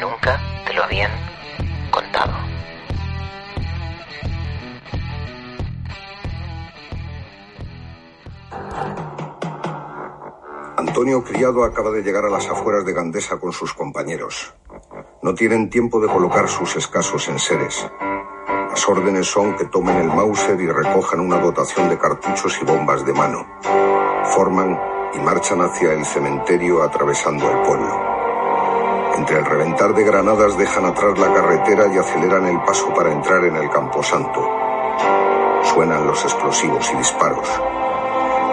Nunca te lo habían contado. Antonio Criado acaba de llegar a las afueras de Gandesa con sus compañeros. No tienen tiempo de colocar sus escasos enseres. Las órdenes son que tomen el Mauser y recojan una dotación de cartuchos y bombas de mano. Forman y marchan hacia el cementerio atravesando el pueblo. Entre el reventar de granadas dejan atrás la carretera y aceleran el paso para entrar en el camposanto. Suenan los explosivos y disparos.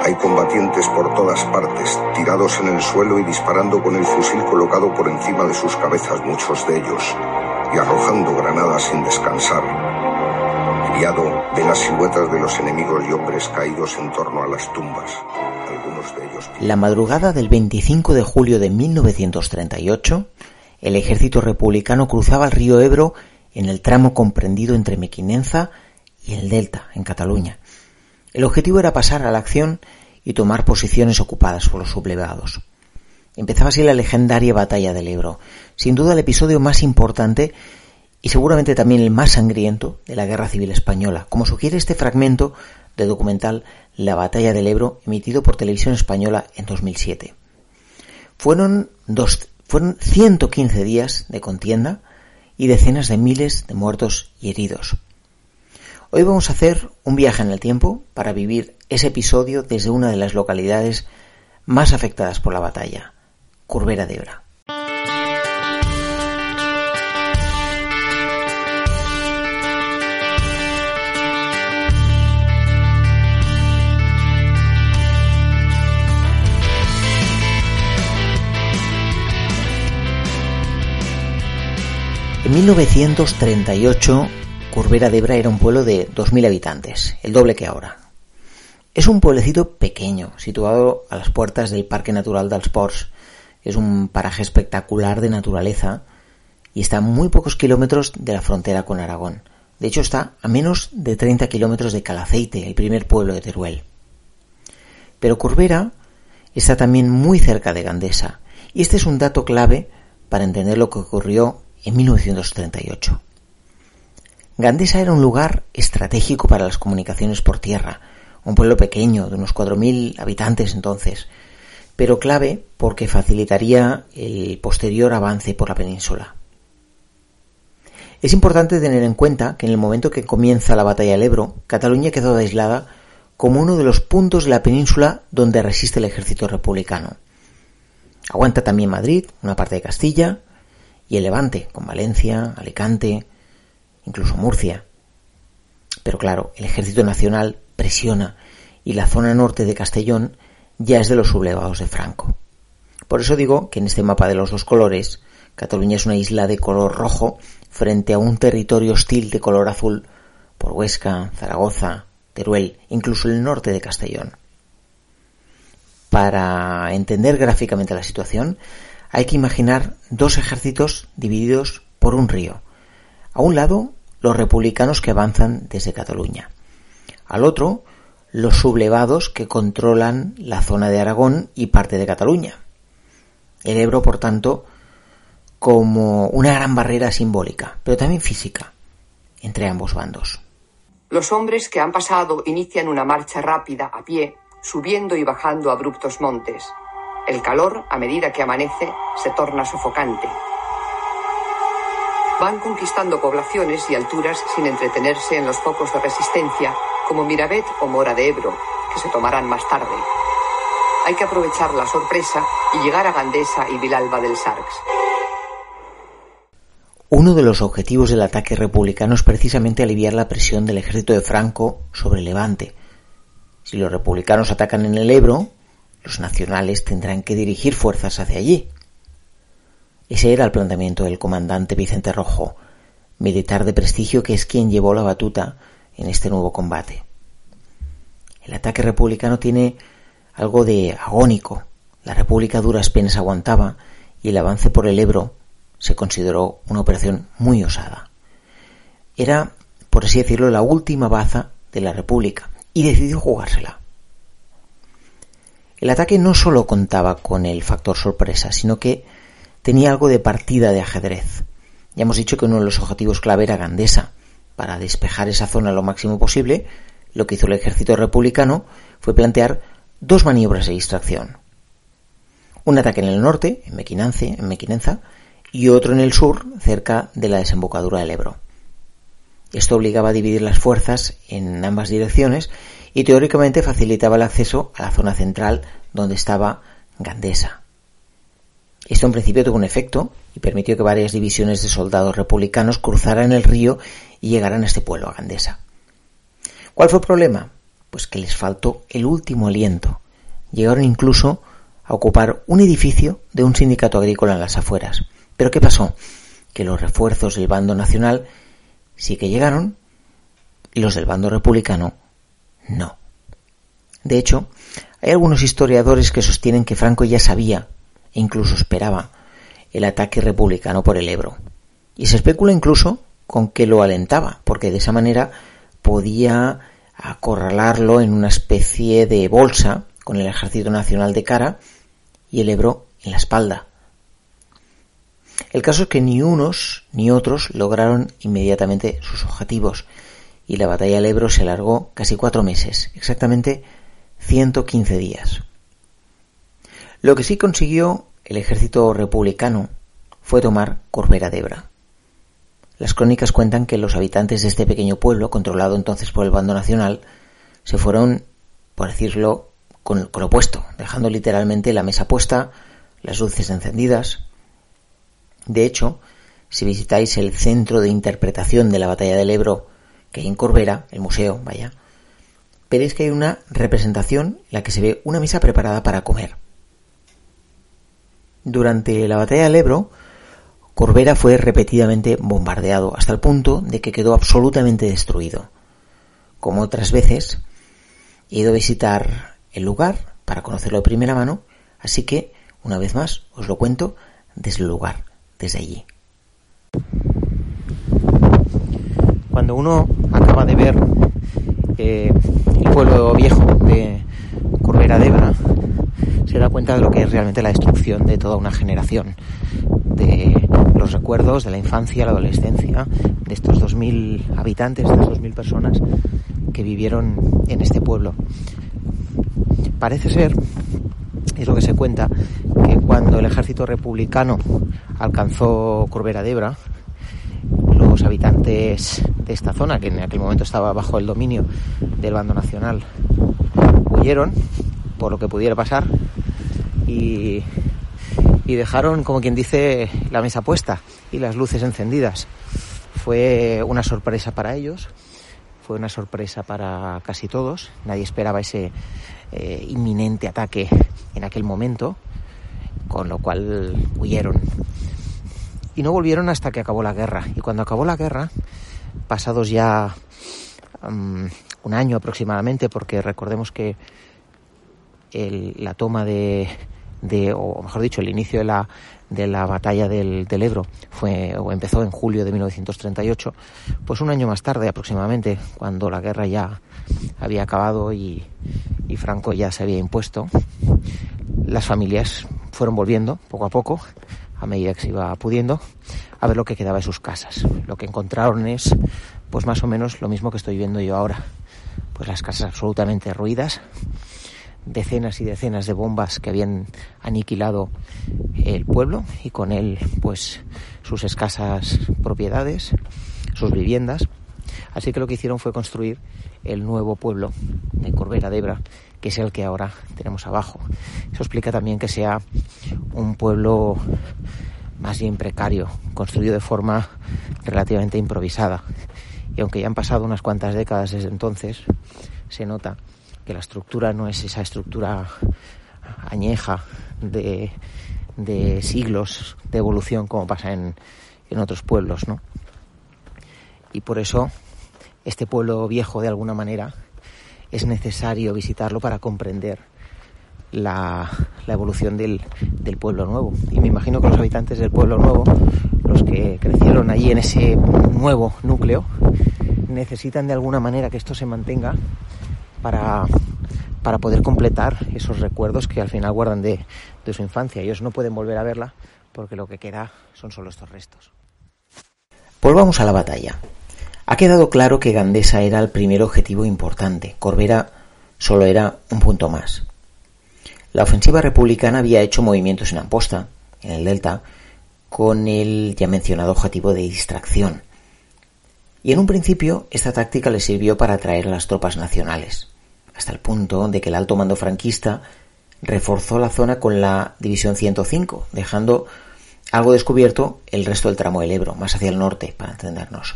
Hay combatientes por todas partes, tirados en el suelo y disparando con el fusil colocado por encima de sus cabezas muchos de ellos, y arrojando granadas sin descansar. Criado ve las siluetas de los enemigos y hombres caídos en torno a las tumbas. Algunos de ellos... La madrugada del 25 de julio de 1938, el ejército republicano cruzaba el río Ebro en el tramo comprendido entre Mequinenza y el Delta, en Cataluña. El objetivo era pasar a la acción y tomar posiciones ocupadas por los sublevados. Empezaba así la legendaria batalla del Ebro, sin duda el episodio más importante y seguramente también el más sangriento de la Guerra Civil Española, como sugiere este fragmento del documental La batalla del Ebro, emitido por Televisión Española en 2007. Fueron, dos, fueron 115 días de contienda y decenas de miles de muertos y heridos. Hoy vamos a hacer un viaje en el tiempo para vivir ese episodio desde una de las localidades más afectadas por la batalla, Curbera de Ebra. En 1938 Curbera de Ebra era un pueblo de 2.000 habitantes, el doble que ahora. Es un pueblecito pequeño, situado a las puertas del Parque Natural dels Ports. Es un paraje espectacular de naturaleza y está a muy pocos kilómetros de la frontera con Aragón. De hecho, está a menos de 30 kilómetros de Calaceite, el primer pueblo de Teruel. Pero Curbera está también muy cerca de Gandesa, y este es un dato clave para entender lo que ocurrió en 1938. Gandesa era un lugar estratégico para las comunicaciones por tierra, un pueblo pequeño de unos 4.000 habitantes entonces, pero clave porque facilitaría el posterior avance por la península. Es importante tener en cuenta que en el momento que comienza la batalla del Ebro, Cataluña quedó aislada como uno de los puntos de la península donde resiste el ejército republicano. Aguanta también Madrid, una parte de Castilla, y el Levante, con Valencia, Alicante, incluso Murcia. Pero claro, el ejército nacional presiona y la zona norte de Castellón ya es de los sublevados de Franco. Por eso digo que en este mapa de los dos colores, Cataluña es una isla de color rojo frente a un territorio hostil de color azul por Huesca, Zaragoza, Teruel, incluso el norte de Castellón. Para entender gráficamente la situación, hay que imaginar dos ejércitos divididos por un río. A un lado, los republicanos que avanzan desde Cataluña. Al otro, los sublevados que controlan la zona de Aragón y parte de Cataluña. El Ebro, por tanto, como una gran barrera simbólica, pero también física, entre ambos bandos. Los hombres que han pasado inician una marcha rápida a pie, subiendo y bajando abruptos montes. El calor, a medida que amanece, se torna sofocante. Van conquistando poblaciones y alturas sin entretenerse en los focos de resistencia, como Mirabet o Mora de Ebro, que se tomarán más tarde. Hay que aprovechar la sorpresa y llegar a Gandesa y Vilalba del Sarx. Uno de los objetivos del ataque republicano es precisamente aliviar la presión del ejército de Franco sobre Levante. Si los republicanos atacan en el Ebro, los nacionales tendrán que dirigir fuerzas hacia allí. Ese era el planteamiento del comandante Vicente Rojo, militar de prestigio que es quien llevó la batuta en este nuevo combate. El ataque republicano tiene algo de agónico. La República duras penas aguantaba y el avance por el Ebro se consideró una operación muy osada. Era, por así decirlo, la última baza de la República y decidió jugársela. El ataque no solo contaba con el factor sorpresa, sino que tenía algo de partida de ajedrez. Ya hemos dicho que uno de los objetivos clave era Gandesa. Para despejar esa zona lo máximo posible, lo que hizo el ejército republicano fue plantear dos maniobras de distracción. Un ataque en el norte, en Mequinenza, en Mequinenza, y otro en el sur, cerca de la desembocadura del Ebro. Esto obligaba a dividir las fuerzas en ambas direcciones y teóricamente facilitaba el acceso a la zona central donde estaba Gandesa. Esto en principio tuvo un efecto y permitió que varias divisiones de soldados republicanos cruzaran el río y llegaran a este pueblo, a Gandesa. ¿Cuál fue el problema? Pues que les faltó el último aliento. Llegaron incluso a ocupar un edificio de un sindicato agrícola en las afueras. Pero ¿qué pasó? Que los refuerzos del bando nacional sí que llegaron y los del bando republicano no. De hecho, hay algunos historiadores que sostienen que Franco ya sabía e incluso esperaba el ataque republicano por el Ebro. Y se especula incluso con que lo alentaba, porque de esa manera podía acorralarlo en una especie de bolsa con el ejército nacional de cara y el Ebro en la espalda. El caso es que ni unos ni otros lograron inmediatamente sus objetivos y la batalla del Ebro se alargó casi cuatro meses, exactamente 115 días. Lo que sí consiguió el ejército republicano fue tomar Corbera de Ebra. Las crónicas cuentan que los habitantes de este pequeño pueblo, controlado entonces por el bando nacional, se fueron, por decirlo, con, con lo opuesto, dejando literalmente la mesa puesta, las luces encendidas. De hecho, si visitáis el centro de interpretación de la batalla del Ebro que hay en Corbera, el museo, vaya, veréis que hay una representación en la que se ve una mesa preparada para comer. Durante la batalla del Ebro, Corbera fue repetidamente bombardeado hasta el punto de que quedó absolutamente destruido. Como otras veces, he ido a visitar el lugar para conocerlo de primera mano, así que, una vez más, os lo cuento desde el lugar, desde allí. Cuando uno acaba de ver eh, el pueblo viejo de Corbera de Ebra, se da cuenta de lo que es realmente la destrucción de toda una generación, de los recuerdos de la infancia, la adolescencia, de estos 2.000 habitantes, de estas 2.000 personas que vivieron en este pueblo. Parece ser, es lo que se cuenta, que cuando el ejército republicano alcanzó Corbera de Ebra, los habitantes esta zona, que en aquel momento estaba bajo el dominio del bando nacional, huyeron por lo que pudiera pasar y y dejaron, como quien dice, la mesa puesta y las luces encendidas. Fue una sorpresa para ellos, fue una sorpresa para casi todos. Nadie esperaba ese eh, inminente ataque en aquel momento, con lo cual huyeron. Y no volvieron hasta que acabó la guerra. Y cuando acabó la guerra, pasados ya um, un año aproximadamente, porque recordemos que la toma de, de, o mejor dicho, el inicio de la, de la batalla del, del, Ebro fue, o empezó en julio de 1938, pues un año más tarde aproximadamente, cuando la guerra ya había acabado y, y Franco ya se había impuesto, las familias fueron volviendo poco a poco, a medida que se iba pudiendo, a ver lo que quedaba de sus casas. Lo que encontraron es, pues más o menos lo mismo que estoy viendo yo ahora. Pues las casas absolutamente ruidas, decenas y decenas de bombas que habían aniquilado el pueblo y con él pues sus escasas propiedades, sus viviendas. Así que lo que hicieron fue construir el nuevo pueblo de Corbera de Ebra, que es el que ahora tenemos abajo. Eso explica también que sea un pueblo más bien precario, construido de forma relativamente improvisada. Y aunque ya han pasado unas cuantas décadas desde entonces, se nota que la estructura no es esa estructura añeja de, de siglos de evolución como pasa en, en otros pueblos, ¿no? Y por eso este pueblo viejo, de alguna manera, es necesario visitarlo para comprender la, evolución del, del, pueblo nuevo. Y me imagino que los habitantes del pueblo nuevo, los que crecieron allí en ese nuevo núcleo, necesitan de alguna manera que esto se mantenga para, para poder completar esos recuerdos que al final guardan de, de su infancia. Ellos no pueden volver a verla porque lo que queda son solo estos restos. Volvamos a la batalla. Ha quedado claro que Gandesa era el primer objetivo importante. Corbera solo era un punto más. La ofensiva republicana había hecho movimientos en Amposta, en el Delta, con el ya mencionado objetivo de distracción. Y en un principio esta táctica le sirvió para atraer a las tropas nacionales, hasta el punto de que el alto mando franquista reforzó la zona con la División 105, dejando algo descubierto el resto del tramo del Ebro, más hacia el norte, para entendernos.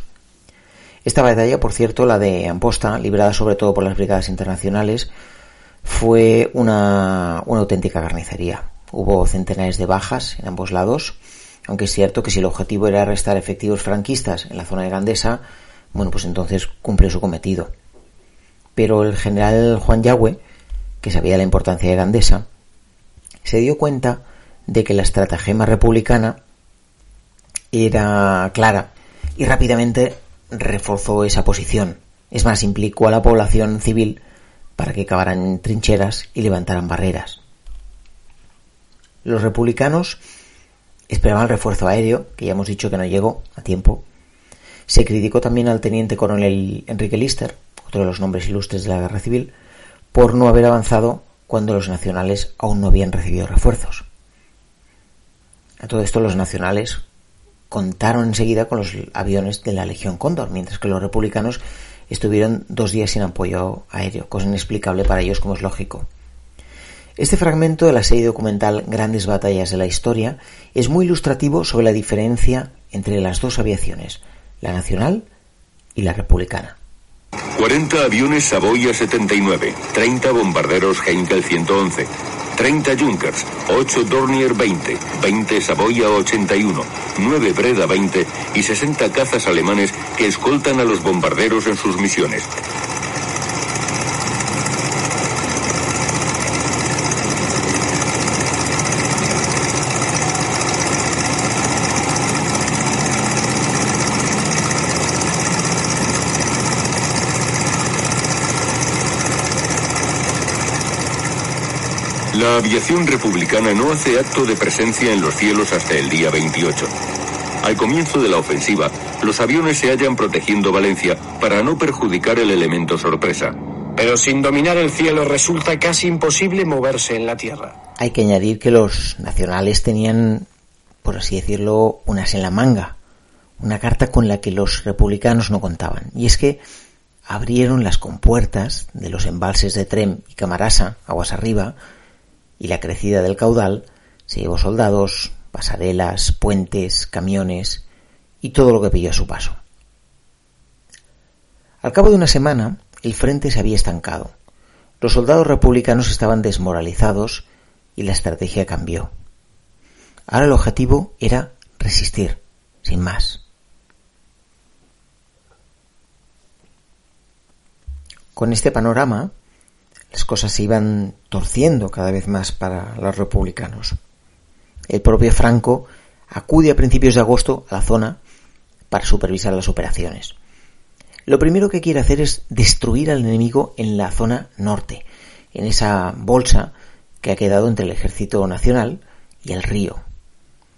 Esta batalla, por cierto, la de Amposta, librada sobre todo por las brigadas internacionales, fue una, una auténtica carnicería. Hubo centenares de bajas en ambos lados, aunque es cierto que si el objetivo era arrestar efectivos franquistas en la zona de Gandesa, bueno, pues entonces cumplió su cometido. Pero el general Juan Yagüe, que sabía la importancia de Gandesa, se dio cuenta de que la estratagema republicana era clara y rápidamente reforzó esa posición. Es más, implicó a la población civil para que cavaran trincheras y levantaran barreras. Los republicanos esperaban el refuerzo aéreo, que ya hemos dicho que no llegó a tiempo. Se criticó también al teniente coronel Enrique Lister, otro de los nombres ilustres de la guerra civil, por no haber avanzado cuando los nacionales aún no habían recibido refuerzos. A todo esto los nacionales contaron enseguida con los aviones de la Legión Cóndor, mientras que los republicanos estuvieron dos días sin apoyo aéreo, cosa inexplicable para ellos como es lógico. Este fragmento de la serie documental Grandes batallas de la historia es muy ilustrativo sobre la diferencia entre las dos aviaciones, la nacional y la republicana. 40 aviones Savoia 79, 30 bombarderos Heinkel 111, 30 Junkers, 8 Dornier 20, 20 Savoia 81, 9 Breda 20 y 60 cazas alemanes que escoltan a los bombarderos en sus misiones. La aviación republicana no hace acto de presencia en los cielos hasta el día 28. Al comienzo de la ofensiva, los aviones se hallan protegiendo Valencia para no perjudicar el elemento sorpresa. Pero sin dominar el cielo resulta casi imposible moverse en la tierra. Hay que añadir que los nacionales tenían, por así decirlo, unas en la manga, una carta con la que los republicanos no contaban. Y es que abrieron las compuertas de los embalses de Trem y Camarasa, aguas arriba, y la crecida del caudal se llevó soldados, pasarelas, puentes, camiones y todo lo que pilló a su paso. Al cabo de una semana, el frente se había estancado. Los soldados republicanos estaban desmoralizados y la estrategia cambió. Ahora el objetivo era resistir, sin más. Con este panorama, las cosas se iban torciendo cada vez más para los republicanos. El propio Franco acude a principios de agosto a la zona para supervisar las operaciones. Lo primero que quiere hacer es destruir al enemigo en la zona norte, en esa bolsa que ha quedado entre el ejército nacional y el río.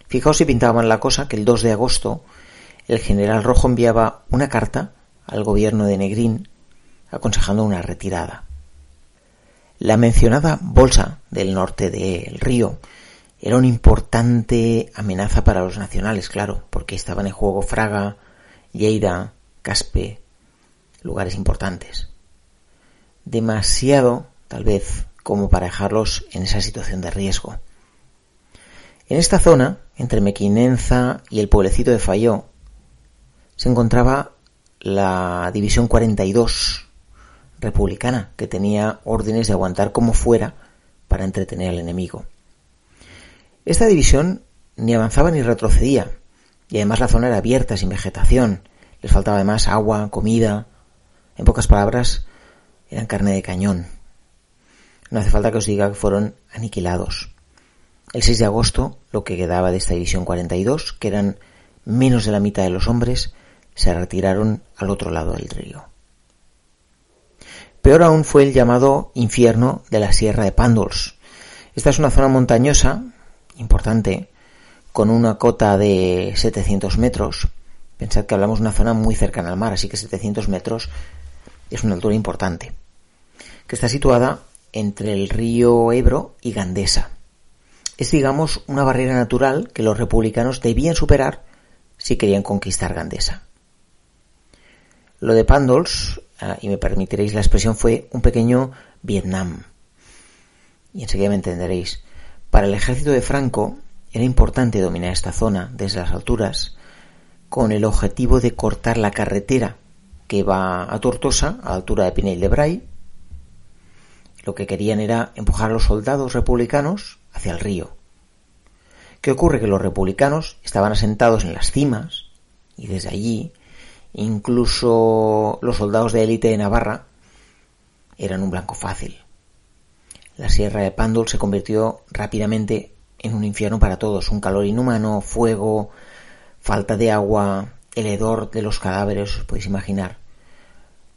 Fijaos si pintaban la cosa que el 2 de agosto el general Rojo enviaba una carta al gobierno de Negrín aconsejando una retirada. La mencionada bolsa del norte del río era una importante amenaza para los nacionales, claro, porque estaban en juego Fraga, Lleida, Caspe, lugares importantes. Demasiado, tal vez, como para dejarlos en esa situación de riesgo. En esta zona, entre Mequinenza y el pueblecito de Falló, se encontraba la División 42, republicana, que tenía órdenes de aguantar como fuera para entretener al enemigo. Esta división ni avanzaba ni retrocedía, y además la zona era abierta, sin vegetación, les faltaba además agua, comida, en pocas palabras, eran carne de cañón. No hace falta que os diga que fueron aniquilados. El 6 de agosto, lo que quedaba de esta división 42, que eran menos de la mitad de los hombres, se retiraron al otro lado del río. Peor aún fue el llamado infierno de la Sierra de Pándols. Esta es una zona montañosa, importante, con una cota de 700 metros. Pensad que hablamos de una zona muy cercana al mar, así que 700 metros es una altura importante, que está situada entre el río Ebro y Gandesa. Es, digamos, una barrera natural que los republicanos debían superar si querían conquistar Gandesa. Lo de Pandols Ah, y me permitiréis la expresión, fue un pequeño Vietnam. Y enseguida me entenderéis. Para el ejército de Franco era importante dominar esta zona desde las alturas con el objetivo de cortar la carretera que va a Tortosa, a la altura de Pinel de Bray. Lo que querían era empujar a los soldados republicanos hacia el río. ¿Qué ocurre? Que los republicanos estaban asentados en las cimas y desde allí Incluso los soldados de élite de Navarra eran un blanco fácil. La sierra de Pándol se convirtió rápidamente en un infierno para todos, un calor inhumano, fuego, falta de agua, el hedor de los cadáveres, os podéis imaginar.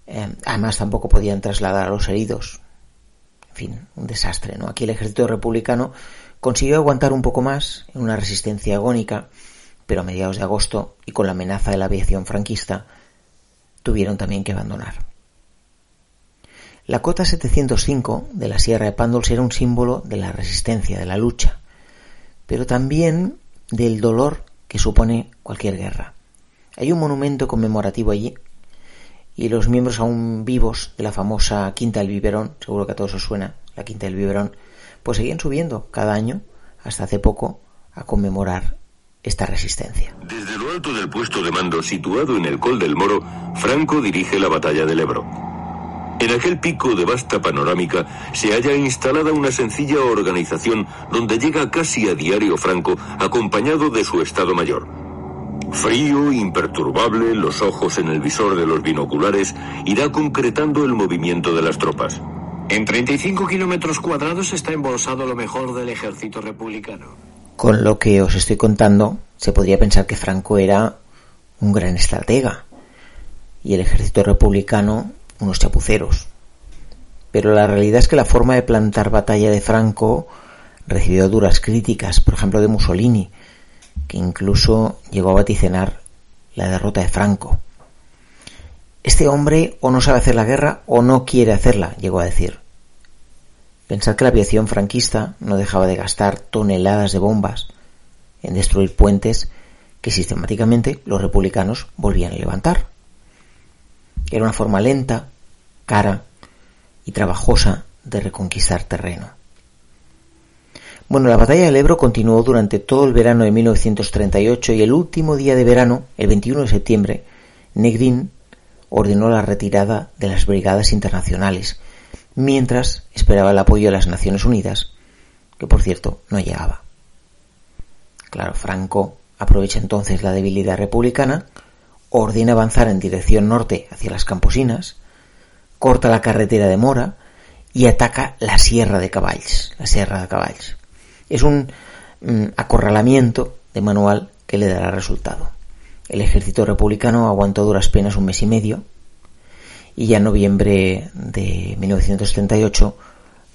Eh, además tampoco podían trasladar a los heridos. En fin, un desastre, ¿no? Aquí el ejército republicano consiguió aguantar un poco más en una resistencia agónica pero a mediados de agosto y con la amenaza de la aviación franquista, tuvieron también que abandonar. La cota 705 de la Sierra de Pándols era un símbolo de la resistencia, de la lucha, pero también del dolor que supone cualquier guerra. Hay un monumento conmemorativo allí y los miembros aún vivos de la famosa Quinta del Biberón, seguro que a todos os suena, la Quinta del Biberón, pues seguían subiendo cada año, hasta hace poco, a conmemorar esta resistencia. Desde lo alto del puesto de mando situado en el Col del Moro, Franco dirige la batalla del Ebro. En aquel pico de vasta panorámica se halla instalada una sencilla organización donde llega casi a diario Franco acompañado de su Estado Mayor. Frío, imperturbable, los ojos en el visor de los binoculares, irá concretando el movimiento de las tropas. En 35 kilómetros cuadrados está embolsado lo mejor del ejército republicano. Con lo que os estoy contando, se podría pensar que Franco era un gran estratega y el ejército republicano unos chapuceros. Pero la realidad es que la forma de plantar batalla de Franco recibió duras críticas, por ejemplo de Mussolini, que incluso llegó a vaticinar la derrota de Franco. Este hombre o no sabe hacer la guerra o no quiere hacerla, llegó a decir. Pensad que la aviación franquista no dejaba de gastar toneladas de bombas en destruir puentes que sistemáticamente los republicanos volvían a levantar. Era una forma lenta, cara y trabajosa de reconquistar terreno. Bueno, la batalla del Ebro continuó durante todo el verano de 1938 y el último día de verano, el 21 de septiembre, Negrín ordenó la retirada de las brigadas internacionales mientras esperaba el apoyo de las Naciones Unidas, que por cierto no llegaba. Claro, Franco aprovecha entonces la debilidad republicana, ordena avanzar en dirección norte hacia las Camposinas, corta la carretera de Mora y ataca la Sierra de Caballs, la Sierra de Caballs. Es un mm, acorralamiento de manual que le dará resultado. El ejército republicano aguantó duras penas un mes y medio, y ya en noviembre de 1938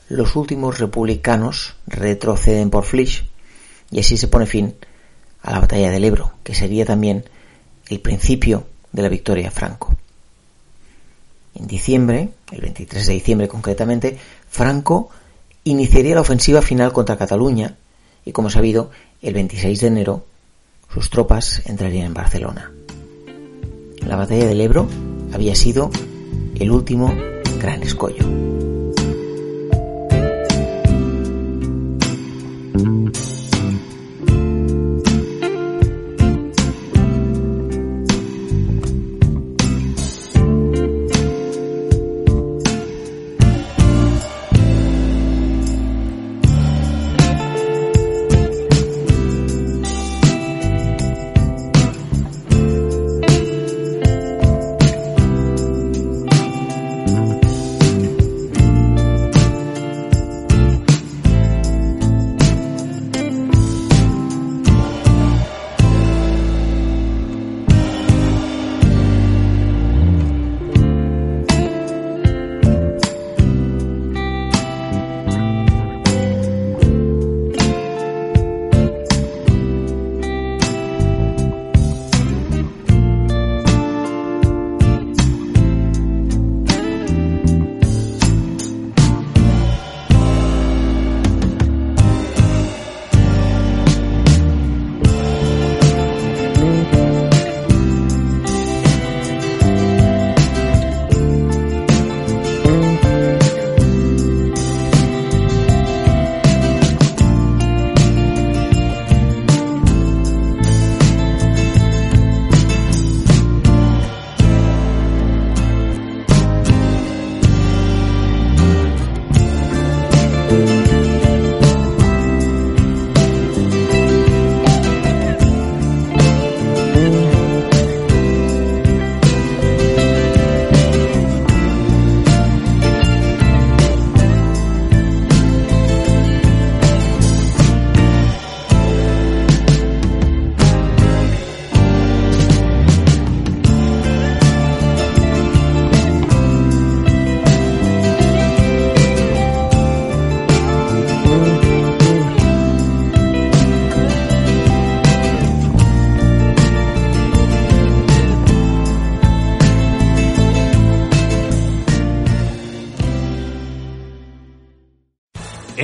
los últimos republicanos retroceden por Flish y así se pone fin a la batalla del Ebro, que sería también el principio de la victoria Franco. En diciembre, el 23 de diciembre concretamente, Franco iniciaría la ofensiva final contra Cataluña y, como sabido, el 26 de enero sus tropas entrarían en Barcelona. La batalla del Ebro había sido el último gran escollo.